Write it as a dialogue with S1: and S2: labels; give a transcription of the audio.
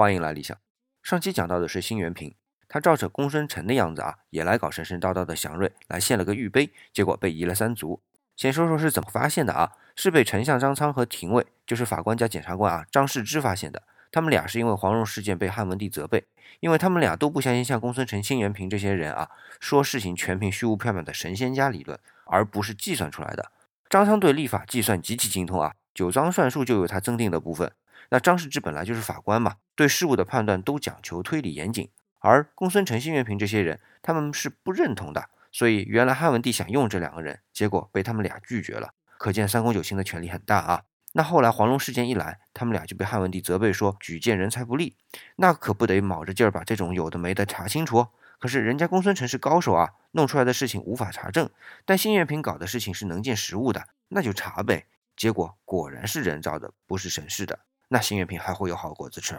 S1: 欢迎来理想。上期讲到的是辛元平，他照着公孙成的样子啊，也来搞神神叨叨的祥瑞，来献了个玉杯，结果被移了三族。先说说是怎么发现的啊？是被丞相张苍和廷尉，就是法官加检察官啊张世之发现的。他们俩是因为黄蓉事件被汉文帝责备，因为他们俩都不相信像公孙成、辛元平这些人啊，说事情全凭虚无缥缈的神仙家理论，而不是计算出来的。张苍对历法计算极其精通啊，九章算术就有他增订的部分。那张世之本来就是法官嘛，对事物的判断都讲求推理严谨，而公孙成、辛元平这些人，他们是不认同的。所以原来汉文帝想用这两个人，结果被他们俩拒绝了。可见三公九卿的权力很大啊。那后来黄蓉事件一来，他们俩就被汉文帝责备说举荐人才不利，那可不得卯着劲儿把这种有的没的查清楚。可是人家公孙成是高手啊，弄出来的事情无法查证，但辛元平搞的事情是能见实物的，那就查呗。结果果然是人造的，不是神事的。那新月平还会有好果子吃？